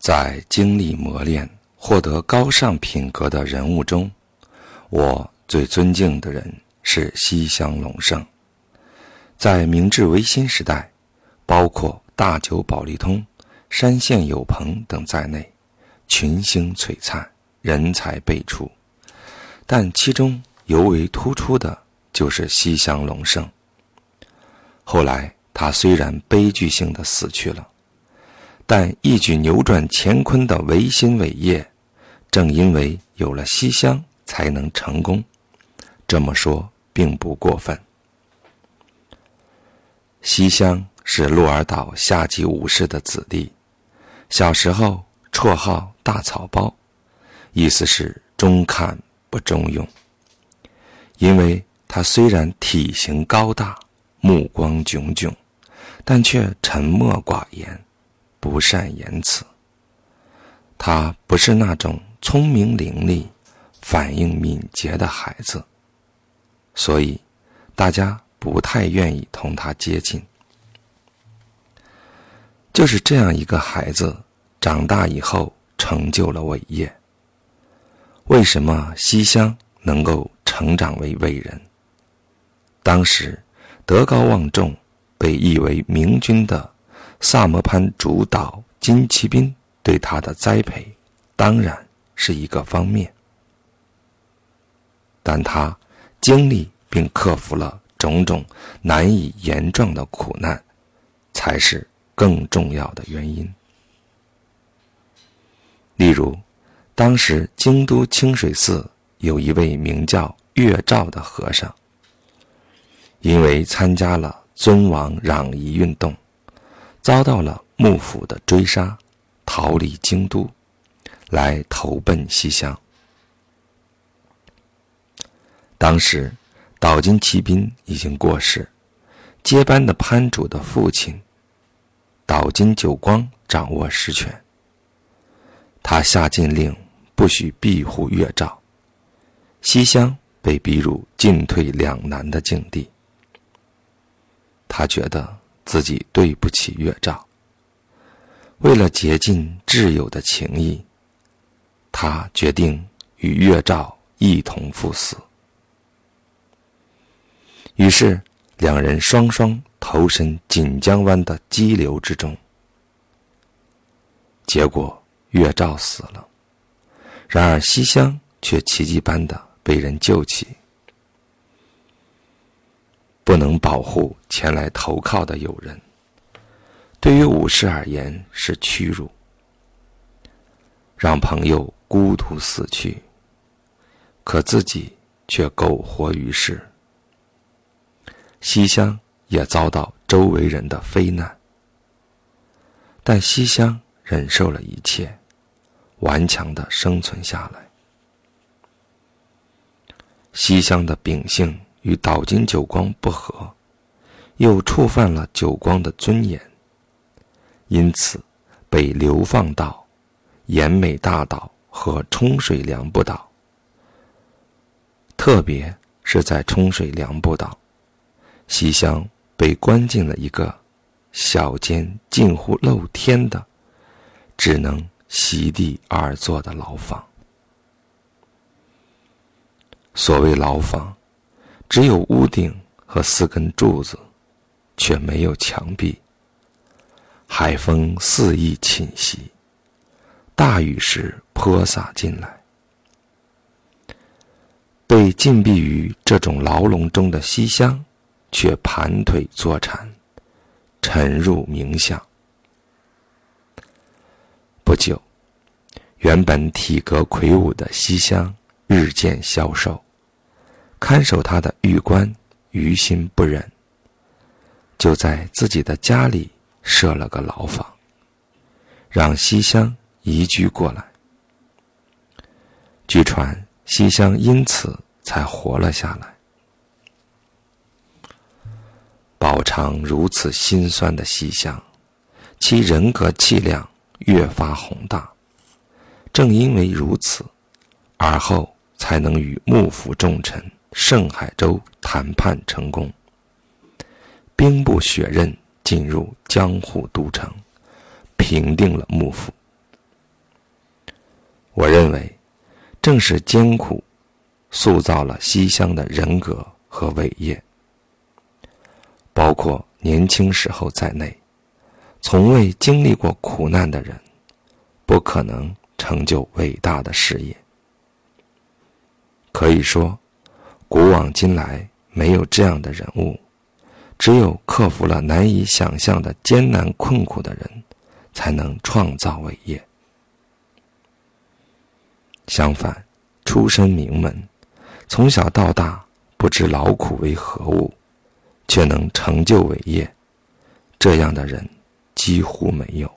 在经历磨练、获得高尚品格的人物中，我最尊敬的人是西乡隆盛。在明治维新时代，包括大久保利通、山县有朋等在内，群星璀璨，人才辈出。但其中尤为突出的就是西乡隆盛。后来，他虽然悲剧性的死去了，但一举扭转乾坤的维新伟业，正因为有了西乡，才能成功。这么说并不过分。西乡是鹿儿岛下级武士的子弟，小时候绰号“大草包”，意思是中看不中用。因为他虽然体型高大，目光炯炯，但却沉默寡言，不善言辞。他不是那种聪明伶俐、反应敏捷的孩子，所以大家。不太愿意同他接近，就是这样一个孩子，长大以后成就了伟业。为什么西乡能够成长为伟人？当时德高望重、被誉为明君的萨摩藩主导金骑兵对他的栽培，当然是一个方面，但他经历并克服了。种种难以言状的苦难，才是更重要的原因。例如，当时京都清水寺有一位名叫月照的和尚，因为参加了尊王攘夷运动，遭到了幕府的追杀，逃离京都，来投奔西乡。当时。岛津骑兵已经过世，接班的藩主的父亲岛津久光掌握实权。他下禁令，不许庇护月照，西乡被逼入进退两难的境地。他觉得自己对不起月照，为了竭尽挚友的情谊，他决定与月照一同赴死。于是，两人双双投身锦江湾的激流之中。结果，月照死了，然而西乡却奇迹般的被人救起。不能保护前来投靠的友人，对于武士而言是屈辱。让朋友孤独死去，可自己却苟活于世。西乡也遭到周围人的非难，但西乡忍受了一切，顽强的生存下来。西乡的秉性与岛津久光不合，又触犯了久光的尊严，因此被流放到岩美大岛和冲水良部岛，特别是在冲水良部岛。西乡被关进了一个小间近乎露天的、只能席地而坐的牢房。所谓牢房，只有屋顶和四根柱子，却没有墙壁。海风肆意侵袭，大雨时泼洒进来。被禁闭于这种牢笼中的西乡。却盘腿坐禅，沉入冥想。不久，原本体格魁梧的西乡日渐消瘦，看守他的狱官于心不忍，就在自己的家里设了个牢房，让西乡移居过来。据传，西乡因此才活了下来。饱尝如此心酸的西乡，其人格气量越发宏大。正因为如此，而后才能与幕府重臣盛海州谈判成功，兵不血刃进入江户都城，平定了幕府。我认为，正是艰苦，塑造了西乡的人格和伟业。包括年轻时候在内，从未经历过苦难的人，不可能成就伟大的事业。可以说，古往今来没有这样的人物，只有克服了难以想象的艰难困苦的人，才能创造伟业。相反，出身名门，从小到大不知劳苦为何物，却能成就伟业，这样的人几乎没有，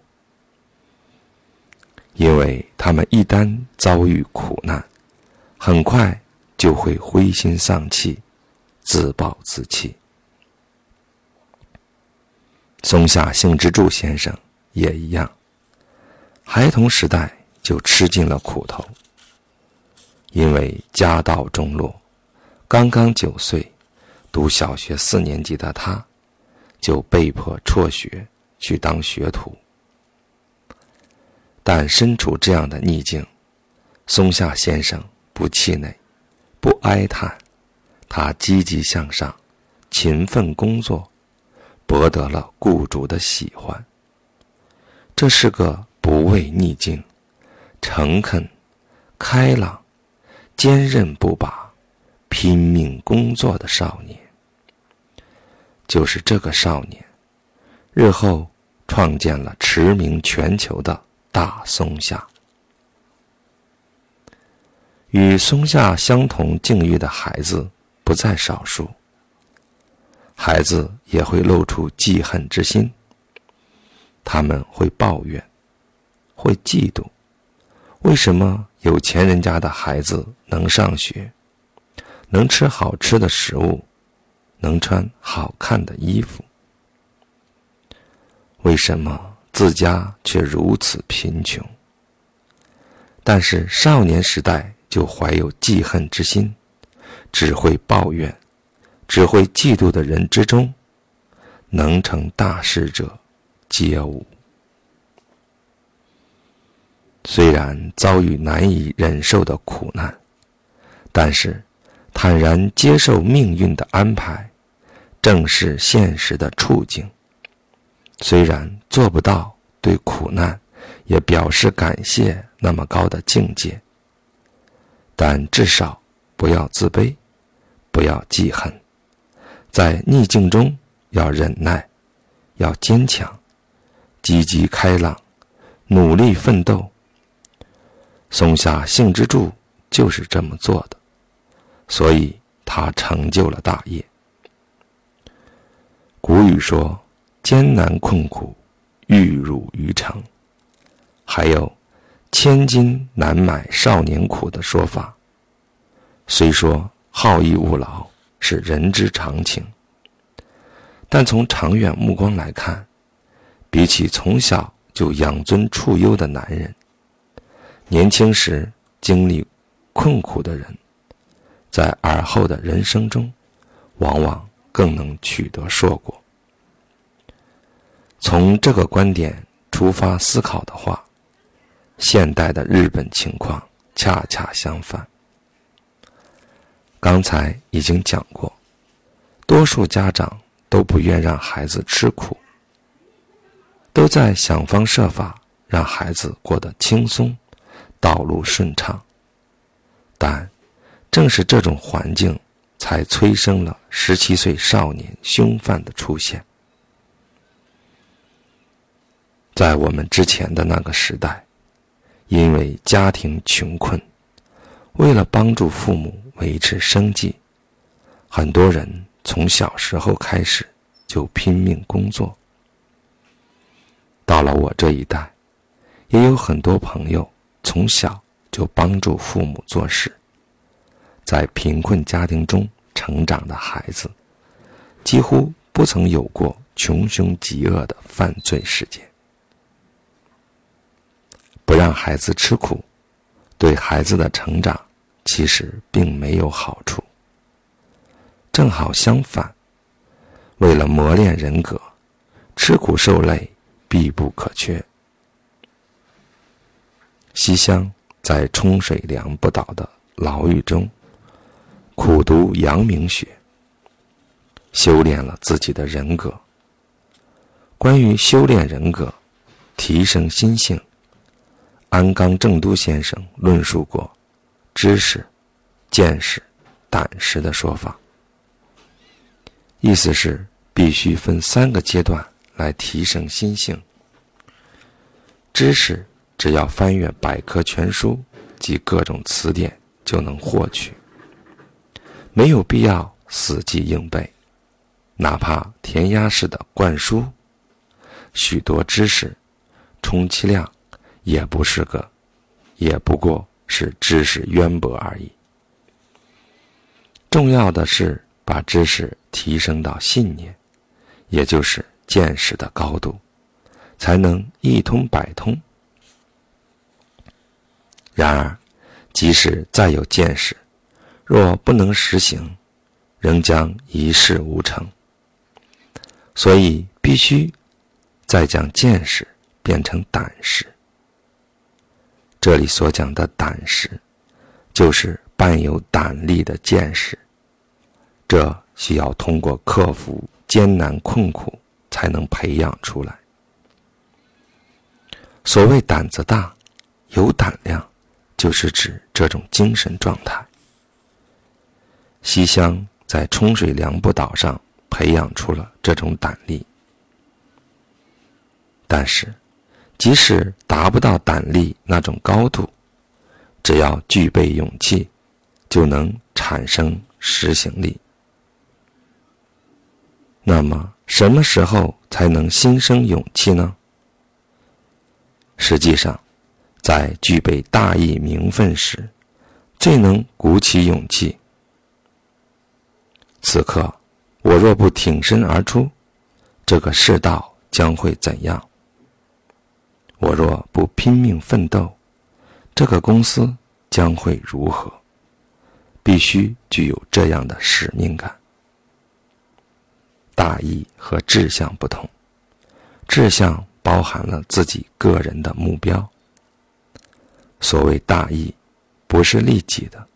因为他们一旦遭遇苦难，很快。就会灰心丧气，自暴自弃。松下幸之助先生也一样，孩童时代就吃尽了苦头。因为家道中落，刚刚九岁，读小学四年级的他，就被迫辍学去当学徒。但身处这样的逆境，松下先生不气馁。不哀叹，他积极向上，勤奋工作，博得了雇主的喜欢。这是个不畏逆境、诚恳、开朗、坚韧不拔、拼命工作的少年。就是这个少年，日后创建了驰名全球的大松下。与松下相同境遇的孩子不在少数。孩子也会露出记恨之心，他们会抱怨，会嫉妒，为什么有钱人家的孩子能上学，能吃好吃的食物，能穿好看的衣服？为什么自家却如此贫穷？但是少年时代。就怀有记恨之心，只会抱怨，只会嫉妒的人之中，能成大事者皆无。虽然遭遇难以忍受的苦难，但是坦然接受命运的安排，正视现实的处境。虽然做不到对苦难也表示感谢那么高的境界。但至少不要自卑，不要记恨，在逆境中要忍耐，要坚强，积极开朗，努力奋斗。松下幸之助就是这么做的，所以他成就了大业。古语说：“艰难困苦，玉汝于成。”还有。千金难买少年苦的说法，虽说好逸恶劳是人之常情，但从长远目光来看，比起从小就养尊处优的男人，年轻时经历困苦的人，在而后的人生中，往往更能取得硕果。从这个观点出发思考的话。现代的日本情况恰恰相反。刚才已经讲过，多数家长都不愿让孩子吃苦，都在想方设法让孩子过得轻松，道路顺畅。但正是这种环境，才催生了十七岁少年凶犯的出现。在我们之前的那个时代。因为家庭穷困，为了帮助父母维持生计，很多人从小时候开始就拼命工作。到了我这一代，也有很多朋友从小就帮助父母做事。在贫困家庭中成长的孩子，几乎不曾有过穷凶极恶的犯罪事件。不让孩子吃苦，对孩子的成长其实并没有好处。正好相反，为了磨练人格，吃苦受累必不可缺。西厢在冲水凉不倒的牢狱中，苦读阳明学，修炼了自己的人格。关于修炼人格、提升心性，安冈正都先生论述过知识、见识、胆识的说法，意思是必须分三个阶段来提升心性。知识只要翻阅百科全书及各种词典就能获取，没有必要死记硬背，哪怕填鸭式的灌输，许多知识，充其量也不是个，也不过是知识渊博而已。重要的是把知识提升到信念，也就是见识的高度。才能一通百通。然而，即使再有见识，若不能实行，仍将一事无成。所以，必须再将见识变成胆识。这里所讲的胆识，就是伴有胆力的见识。这需要通过克服艰难困苦，才能培养出来。所谓胆子大、有胆量，就是指这种精神状态。西乡在冲水凉布岛上培养出了这种胆力，但是，即使达不到胆力那种高度，只要具备勇气，就能产生实行力。那么，什么时候才能心生勇气呢？实际上，在具备大义名分时，最能鼓起勇气。此刻，我若不挺身而出，这个世道将会怎样？我若不拼命奋斗，这个公司将会如何？必须具有这样的使命感。大义和志向不同，志向。包含了自己个人的目标。所谓大义，不是利己的。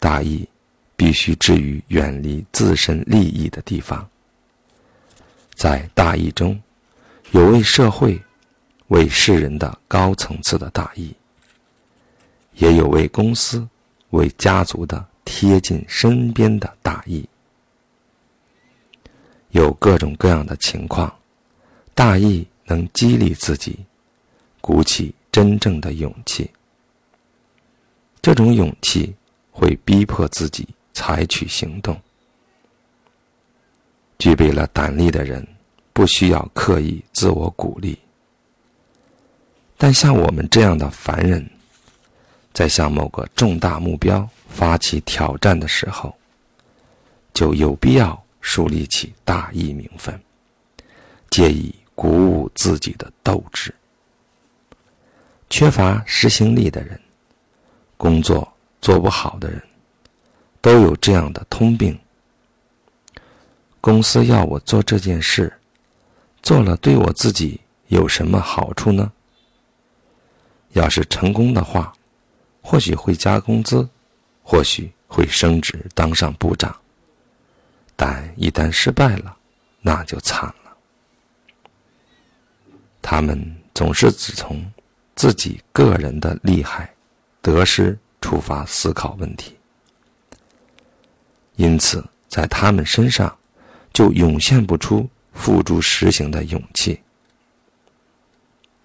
大义必须置于远离自身利益的地方。在大义中，有为社会、为世人的高层次的大义，也有为公司、为家族的贴近身边的大义。有各种各样的情况。大义能激励自己，鼓起真正的勇气。这种勇气会逼迫自己采取行动。具备了胆力的人，不需要刻意自我鼓励。但像我们这样的凡人，在向某个重大目标发起挑战的时候，就有必要树立起大义名分，借以。鼓舞自己的斗志。缺乏执行力的人，工作做不好的人，都有这样的通病。公司要我做这件事，做了对我自己有什么好处呢？要是成功的话，或许会加工资，或许会升职当上部长。但一旦失败了，那就惨了。他们总是只从自己个人的利害、得失出发思考问题，因此在他们身上就涌现不出付诸实行的勇气。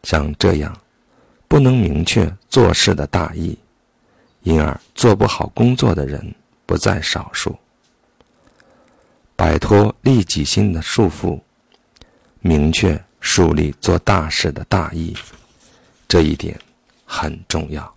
像这样不能明确做事的大意，因而做不好工作的人不在少数。摆脱利己心的束缚，明确。树立做大事的大义，这一点很重要。